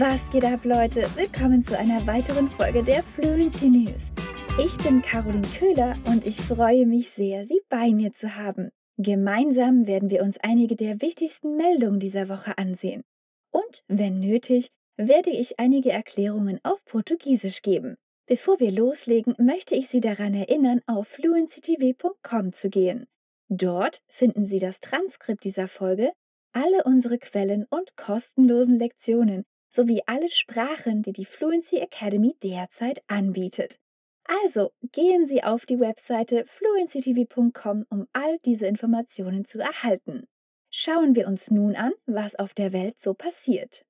Was geht ab, Leute? Willkommen zu einer weiteren Folge der Fluency News. Ich bin Caroline Köhler und ich freue mich sehr, Sie bei mir zu haben. Gemeinsam werden wir uns einige der wichtigsten Meldungen dieser Woche ansehen. Und, wenn nötig, werde ich einige Erklärungen auf Portugiesisch geben. Bevor wir loslegen, möchte ich Sie daran erinnern, auf fluencytv.com zu gehen. Dort finden Sie das Transkript dieser Folge, alle unsere Quellen und kostenlosen Lektionen sowie alle Sprachen, die die Fluency Academy derzeit anbietet. Also gehen Sie auf die Webseite fluencytv.com, um all diese Informationen zu erhalten. Schauen wir uns nun an, was auf der Welt so passiert.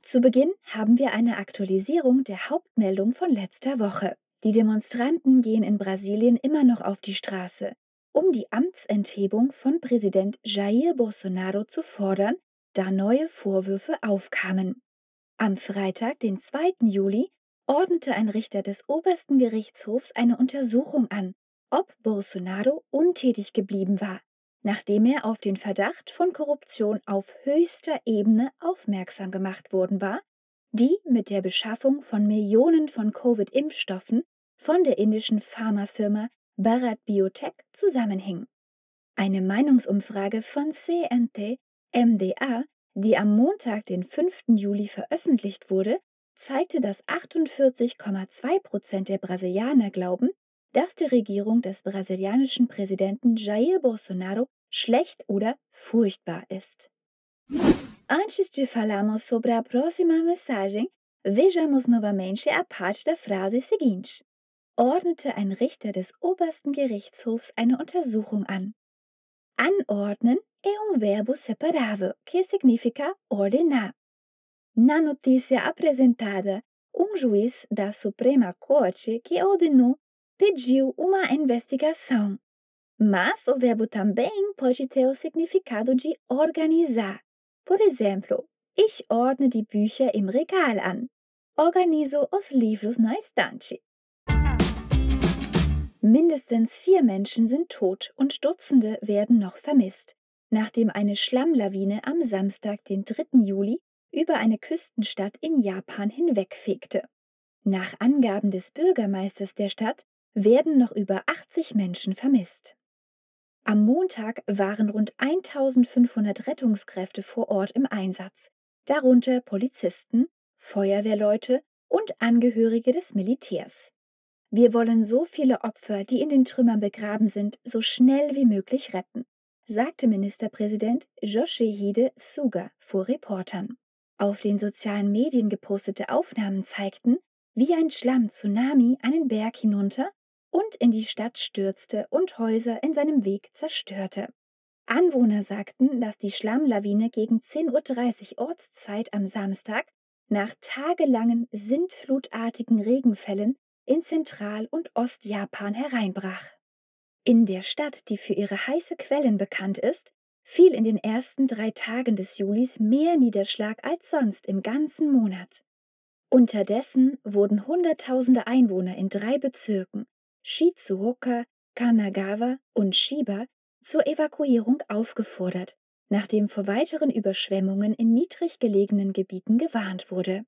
Zu Beginn haben wir eine Aktualisierung der Hauptmeldung von letzter Woche. Die Demonstranten gehen in Brasilien immer noch auf die Straße, um die Amtsenthebung von Präsident Jair Bolsonaro zu fordern, da neue Vorwürfe aufkamen. Am Freitag, den 2. Juli, ordnete ein Richter des obersten Gerichtshofs eine Untersuchung an, ob Bolsonaro untätig geblieben war, nachdem er auf den Verdacht von Korruption auf höchster Ebene aufmerksam gemacht worden war, die mit der Beschaffung von Millionen von Covid-Impfstoffen von der indischen Pharmafirma Bharat Biotech zusammenhing. Eine Meinungsumfrage von CNT MDA, die am Montag, den 5. Juli veröffentlicht wurde, zeigte, dass 48,2 Prozent der Brasilianer glauben, dass die Regierung des brasilianischen Präsidenten Jair Bolsonaro schlecht oder furchtbar ist. Antes de falarmos sobre a próxima mensagem, vejamos novamente a parte da frase seguinte. Ordnete ein Richter des obersten Gerichtshofs eine Untersuchung an. Anordnen é um verbo separável que significa ordenar. Na notícia apresentada, um juiz da Suprema Corte que ordenou pediu uma investigação. Mas o verbo também pode ter o significado de organizar. Por exemplo, ich ordne die Bücher im Regal an. Organizo os livros na estante. Mindestens vier Menschen sind tot und Dutzende werden noch vermisst, nachdem eine Schlammlawine am Samstag, den 3. Juli, über eine Küstenstadt in Japan hinwegfegte. Nach Angaben des Bürgermeisters der Stadt werden noch über 80 Menschen vermisst. Am Montag waren rund 1500 Rettungskräfte vor Ort im Einsatz, darunter Polizisten, Feuerwehrleute und Angehörige des Militärs. Wir wollen so viele Opfer, die in den Trümmern begraben sind, so schnell wie möglich retten, sagte Ministerpräsident Yoshihide Suga vor Reportern. Auf den sozialen Medien gepostete Aufnahmen zeigten, wie ein Schlamm-Tsunami einen Berg hinunter und in die Stadt stürzte und Häuser in seinem Weg zerstörte. Anwohner sagten, dass die Schlammlawine gegen 10.30 Uhr Ortszeit am Samstag nach tagelangen sintflutartigen Regenfällen in Zentral- und Ostjapan hereinbrach. In der Stadt, die für ihre heiße Quellen bekannt ist, fiel in den ersten drei Tagen des Julis mehr Niederschlag als sonst im ganzen Monat. Unterdessen wurden Hunderttausende Einwohner in drei Bezirken, Shizuoka, Kanagawa und Shiba, zur Evakuierung aufgefordert, nachdem vor weiteren Überschwemmungen in niedrig gelegenen Gebieten gewarnt wurde.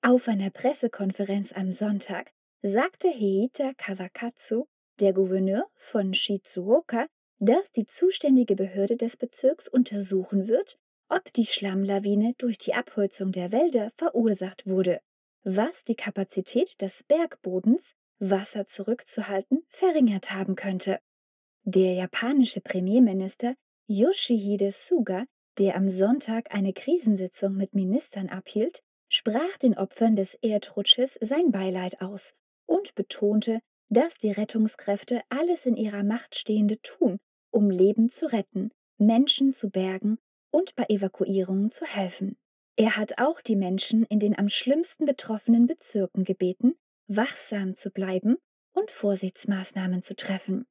Auf einer Pressekonferenz am Sonntag sagte Heita Kawakatsu, der Gouverneur von Shizuoka, dass die zuständige Behörde des Bezirks untersuchen wird, ob die Schlammlawine durch die Abholzung der Wälder verursacht wurde, was die Kapazität des Bergbodens, Wasser zurückzuhalten, verringert haben könnte. Der japanische Premierminister Yoshihide Suga, der am Sonntag eine Krisensitzung mit Ministern abhielt, sprach den Opfern des Erdrutsches sein Beileid aus und betonte, dass die Rettungskräfte alles in ihrer Macht Stehende tun, um Leben zu retten, Menschen zu bergen und bei Evakuierungen zu helfen. Er hat auch die Menschen in den am schlimmsten betroffenen Bezirken gebeten, wachsam zu bleiben und Vorsichtsmaßnahmen zu treffen.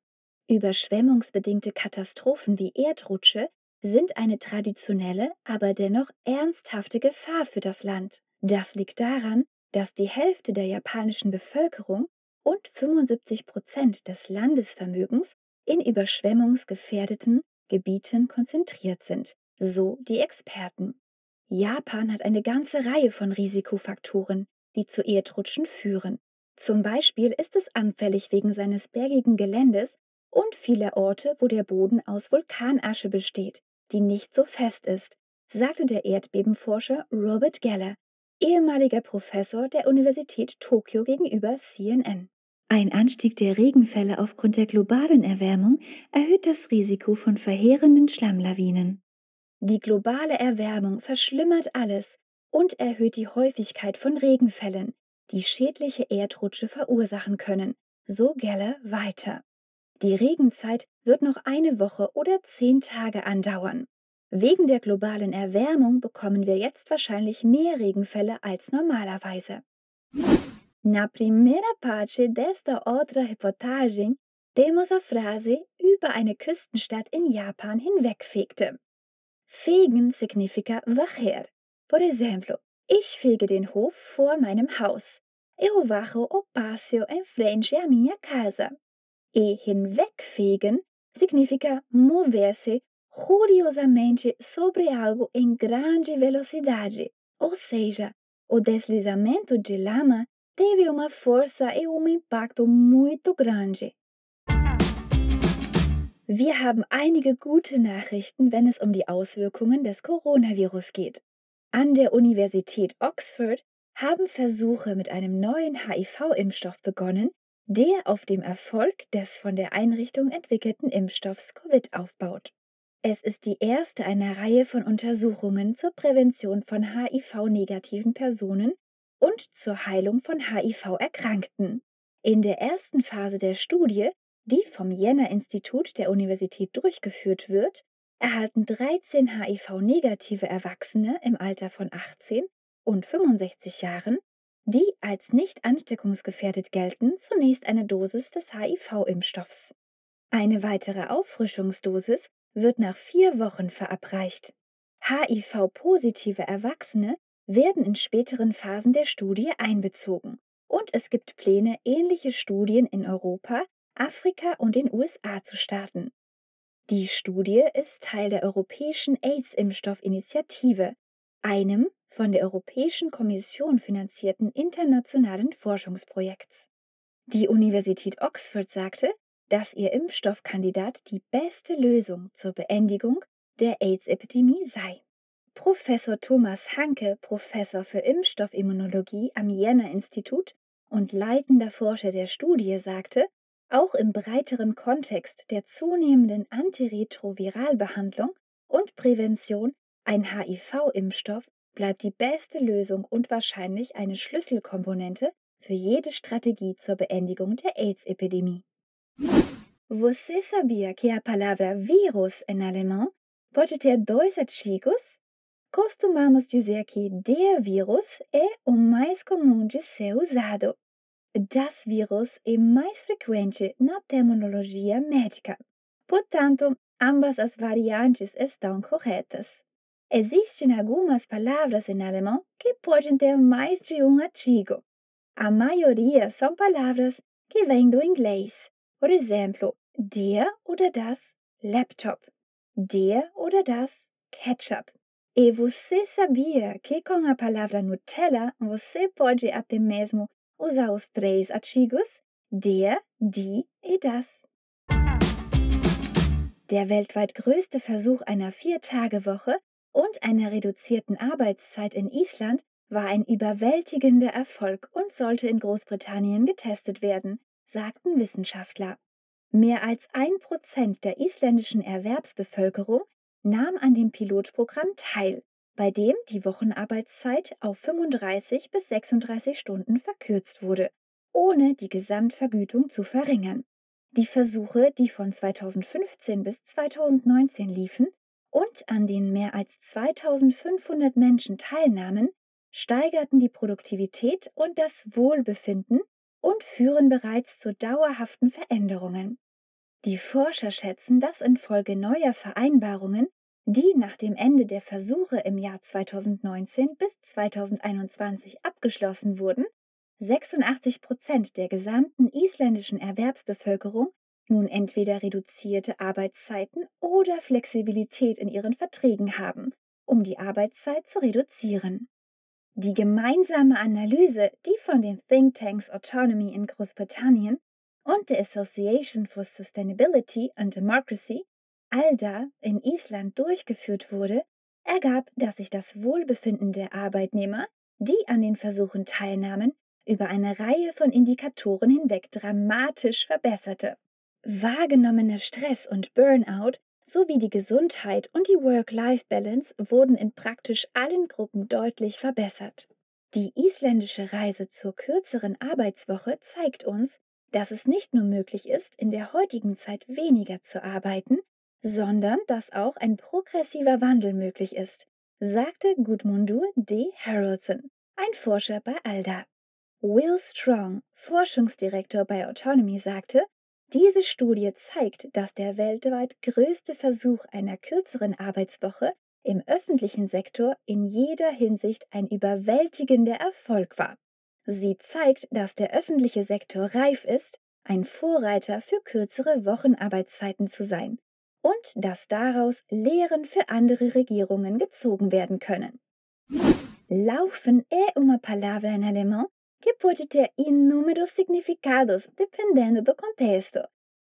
Überschwemmungsbedingte Katastrophen wie Erdrutsche sind eine traditionelle, aber dennoch ernsthafte Gefahr für das Land. Das liegt daran, dass die Hälfte der japanischen Bevölkerung und 75 Prozent des Landesvermögens in überschwemmungsgefährdeten Gebieten konzentriert sind, so die Experten. Japan hat eine ganze Reihe von Risikofaktoren, die zu Erdrutschen führen. Zum Beispiel ist es anfällig wegen seines bergigen Geländes und vieler Orte, wo der Boden aus Vulkanasche besteht, die nicht so fest ist, sagte der Erdbebenforscher Robert Geller, ehemaliger Professor der Universität Tokio gegenüber CNN. Ein Anstieg der Regenfälle aufgrund der globalen Erwärmung erhöht das Risiko von verheerenden Schlammlawinen. Die globale Erwärmung verschlimmert alles und erhöht die Häufigkeit von Regenfällen, die schädliche Erdrutsche verursachen können, so Geller weiter. Die Regenzeit wird noch eine Woche oder zehn Tage andauern. Wegen der globalen Erwärmung bekommen wir jetzt wahrscheinlich mehr Regenfälle als normalerweise. Na primeira parte desta outra reportagem, temos a Frase über eine Küstenstadt in Japan hinwegfegte. Fegen significa varrer. Por exemplo, ich fege den Hof vor meinem Haus. Eu varro o pátio em frente à minha casa. E hinwegfegen significa mover-se furiosamente sobre algo em grande velocidade, ou seja, o deslizamento de lama teve uma força e um impacto muito grande. Wir haben einige gute Nachrichten, wenn es um die Auswirkungen des Coronavirus geht. An der Universität Oxford haben Versuche mit einem neuen HIV-Impfstoff begonnen, der auf dem Erfolg des von der Einrichtung entwickelten Impfstoffs Covid aufbaut. Es ist die erste einer Reihe von Untersuchungen zur Prävention von HIV-negativen Personen und zur Heilung von HIV-Erkrankten. In der ersten Phase der Studie, die vom Jenner-Institut der Universität durchgeführt wird, erhalten 13 HIV-negative Erwachsene im Alter von 18 und 65 Jahren die als nicht ansteckungsgefährdet gelten, zunächst eine Dosis des HIV-Impfstoffs. Eine weitere Auffrischungsdosis wird nach vier Wochen verabreicht. HIV-positive Erwachsene werden in späteren Phasen der Studie einbezogen. Und es gibt Pläne, ähnliche Studien in Europa, Afrika und den USA zu starten. Die Studie ist Teil der Europäischen AIDS-Impfstoffinitiative, einem von der Europäischen Kommission finanzierten internationalen Forschungsprojekts. Die Universität Oxford sagte, dass ihr Impfstoffkandidat die beste Lösung zur Beendigung der AIDS-Epidemie sei. Professor Thomas Hanke, Professor für Impfstoffimmunologie am Jenner-Institut und leitender Forscher der Studie, sagte, auch im breiteren Kontext der zunehmenden Antiretroviralbehandlung und Prävention ein HIV-Impfstoff bleibt die beste Lösung und wahrscheinlich eine Schlüsselkomponente für jede Strategie zur Beendigung der AIDS-Epidemie. Você sabia que a palavra vírus em alemão pode ter dois artigos? Costumamos dizer que der Virus é o mais comum de ser usado. Das Virus é mais frequente na terminologia médica. Portanto, ambas as variantes estão corretas. Existem algumas palavras em alemão que podem ter mais de um artigo. A maioria são palavras que vêm do inglês. Por exemplo, der oder das laptop, der oder das ketchup. E você sabia que com a palavra Nutella você pode até mesmo usar os três artigos der, die e das? Der weltweit größte Versuch einer Vier-Tage-Woche und einer reduzierten Arbeitszeit in Island war ein überwältigender Erfolg und sollte in Großbritannien getestet werden, sagten Wissenschaftler. Mehr als ein Prozent der isländischen Erwerbsbevölkerung nahm an dem Pilotprogramm teil, bei dem die Wochenarbeitszeit auf 35 bis 36 Stunden verkürzt wurde, ohne die Gesamtvergütung zu verringern. Die Versuche, die von 2015 bis 2019 liefen, und an denen mehr als 2500 Menschen teilnahmen, steigerten die Produktivität und das Wohlbefinden und führen bereits zu dauerhaften Veränderungen. Die Forscher schätzen, dass infolge neuer Vereinbarungen, die nach dem Ende der Versuche im Jahr 2019 bis 2021 abgeschlossen wurden, 86 Prozent der gesamten isländischen Erwerbsbevölkerung nun entweder reduzierte Arbeitszeiten oder Flexibilität in ihren Verträgen haben um die Arbeitszeit zu reduzieren. Die gemeinsame Analyse, die von den Thinktanks Autonomy in Großbritannien und der Association for Sustainability and Democracy, ALDA, in Island durchgeführt wurde, ergab, dass sich das Wohlbefinden der Arbeitnehmer, die an den Versuchen teilnahmen, über eine Reihe von Indikatoren hinweg dramatisch verbesserte. Wahrgenommener Stress und Burnout sowie die Gesundheit und die Work-Life-Balance wurden in praktisch allen Gruppen deutlich verbessert. Die isländische Reise zur kürzeren Arbeitswoche zeigt uns, dass es nicht nur möglich ist, in der heutigen Zeit weniger zu arbeiten, sondern dass auch ein progressiver Wandel möglich ist, sagte Gudmundur D. Haraldson, ein Forscher bei ALDA. Will Strong, Forschungsdirektor bei Autonomy, sagte, diese Studie zeigt, dass der weltweit größte Versuch einer kürzeren Arbeitswoche im öffentlichen Sektor in jeder Hinsicht ein überwältigender Erfolg war. Sie zeigt, dass der öffentliche Sektor reif ist, ein Vorreiter für kürzere Wochenarbeitszeiten zu sein und dass daraus Lehren für andere Regierungen gezogen werden können. Laufen é uma palavra em alemão que pode ter inúmeros significados dependendo do contexto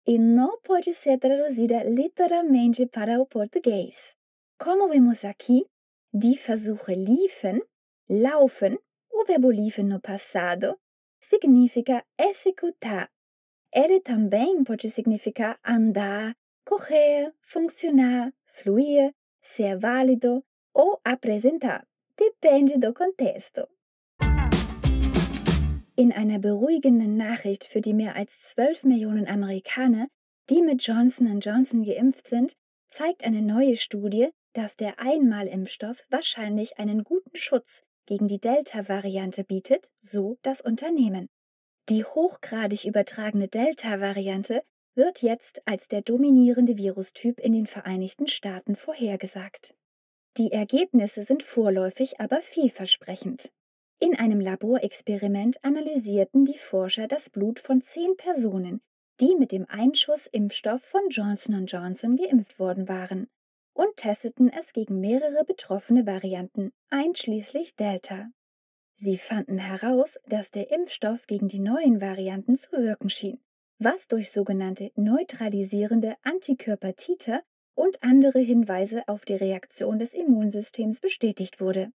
e não pode ser traduzida literalmente para o português. Como vemos aqui, die Versuche liefen, laufen, o verbo liefen no passado, significa executar. Ele também pode significar andar, correr, funcionar, fluir, ser válido ou apresentar. Depende do contexto. In einer beruhigenden Nachricht für die mehr als 12 Millionen Amerikaner, die mit Johnson Johnson geimpft sind, zeigt eine neue Studie, dass der Einmalimpfstoff wahrscheinlich einen guten Schutz gegen die Delta-Variante bietet, so das Unternehmen. Die hochgradig übertragene Delta-Variante wird jetzt als der dominierende Virustyp in den Vereinigten Staaten vorhergesagt. Die Ergebnisse sind vorläufig aber vielversprechend. In einem Laborexperiment analysierten die Forscher das Blut von zehn Personen, die mit dem Einschuss-Impfstoff von Johnson Johnson geimpft worden waren, und testeten es gegen mehrere betroffene Varianten, einschließlich Delta. Sie fanden heraus, dass der Impfstoff gegen die neuen Varianten zu wirken schien was durch sogenannte neutralisierende Antikörper Titer und andere Hinweise auf die Reaktion des Immunsystems bestätigt wurde.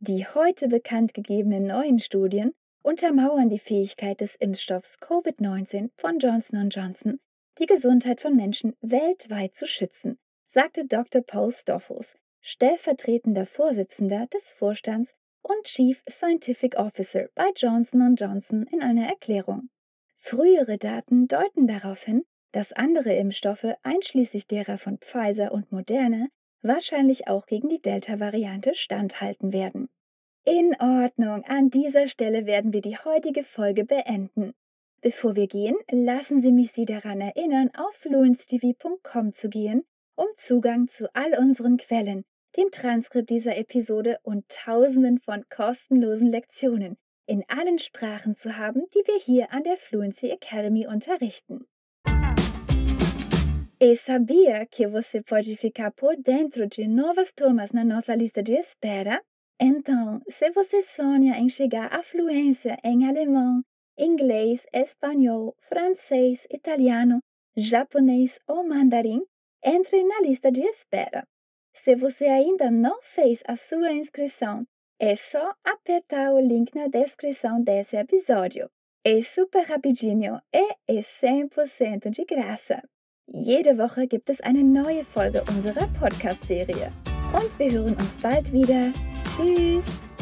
Die heute bekannt gegebenen neuen Studien untermauern die Fähigkeit des Impfstoffs Covid-19 von Johnson Johnson, die Gesundheit von Menschen weltweit zu schützen, sagte Dr. Paul Stoffels, stellvertretender Vorsitzender des Vorstands und Chief Scientific Officer bei Johnson Johnson in einer Erklärung. Frühere Daten deuten darauf hin, dass andere Impfstoffe, einschließlich derer von Pfizer und Moderna, wahrscheinlich auch gegen die Delta-Variante standhalten werden. In Ordnung, an dieser Stelle werden wir die heutige Folge beenden. Bevor wir gehen, lassen Sie mich Sie daran erinnern, auf fluencytv.com zu gehen, um Zugang zu all unseren Quellen, dem Transkript dieser Episode und tausenden von kostenlosen Lektionen in allen Sprachen zu haben, die wir hier an der Fluency Academy unterrichten. E sabia que você pode ficar por dentro de novas turmas na nossa lista de espera? Então, se você sonha em chegar à fluência em alemão, inglês, espanhol, francês, italiano, japonês ou mandarim, entre na lista de espera. Se você ainda não fez a sua inscrição, é só apertar o link na descrição desse episódio. É super rapidinho e é 100% de graça. Jede Woche gibt es eine neue Folge unserer Podcast-Serie. Und wir hören uns bald wieder. Tschüss!